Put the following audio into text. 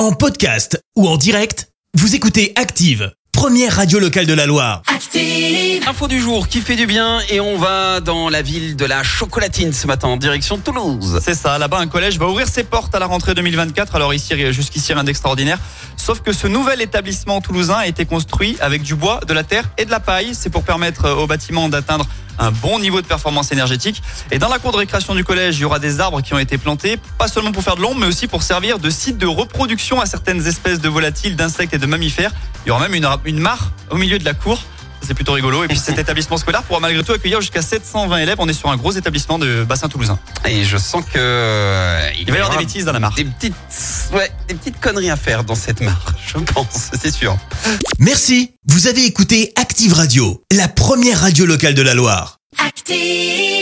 En podcast ou en direct, vous écoutez Active, première radio locale de la Loire. Active. Info du jour qui fait du bien et on va dans la ville de la chocolatine ce matin en direction de Toulouse. C'est ça, là-bas un collège va ouvrir ses portes à la rentrée 2024. Alors ici, jusqu'ici, rien d'extraordinaire. Sauf que ce nouvel établissement toulousain a été construit avec du bois, de la terre et de la paille. C'est pour permettre au bâtiment d'atteindre un bon niveau de performance énergétique. Et dans la cour de récréation du collège, il y aura des arbres qui ont été plantés, pas seulement pour faire de l'ombre, mais aussi pour servir de site de reproduction à certaines espèces de volatiles, d'insectes et de mammifères. Il y aura même une, une mare au milieu de la cour. C'est plutôt rigolo. Et puis cet établissement scolaire pourra malgré tout accueillir jusqu'à 720 élèves. On est sur un gros établissement de bassin toulousain. Et je sens que euh, Il des bêtises dans la mare. des petites, ouais, des petites conneries à faire dans cette mare. Je pense, c'est sûr. Merci, vous avez écouté Active Radio, la première radio locale de la Loire. Active.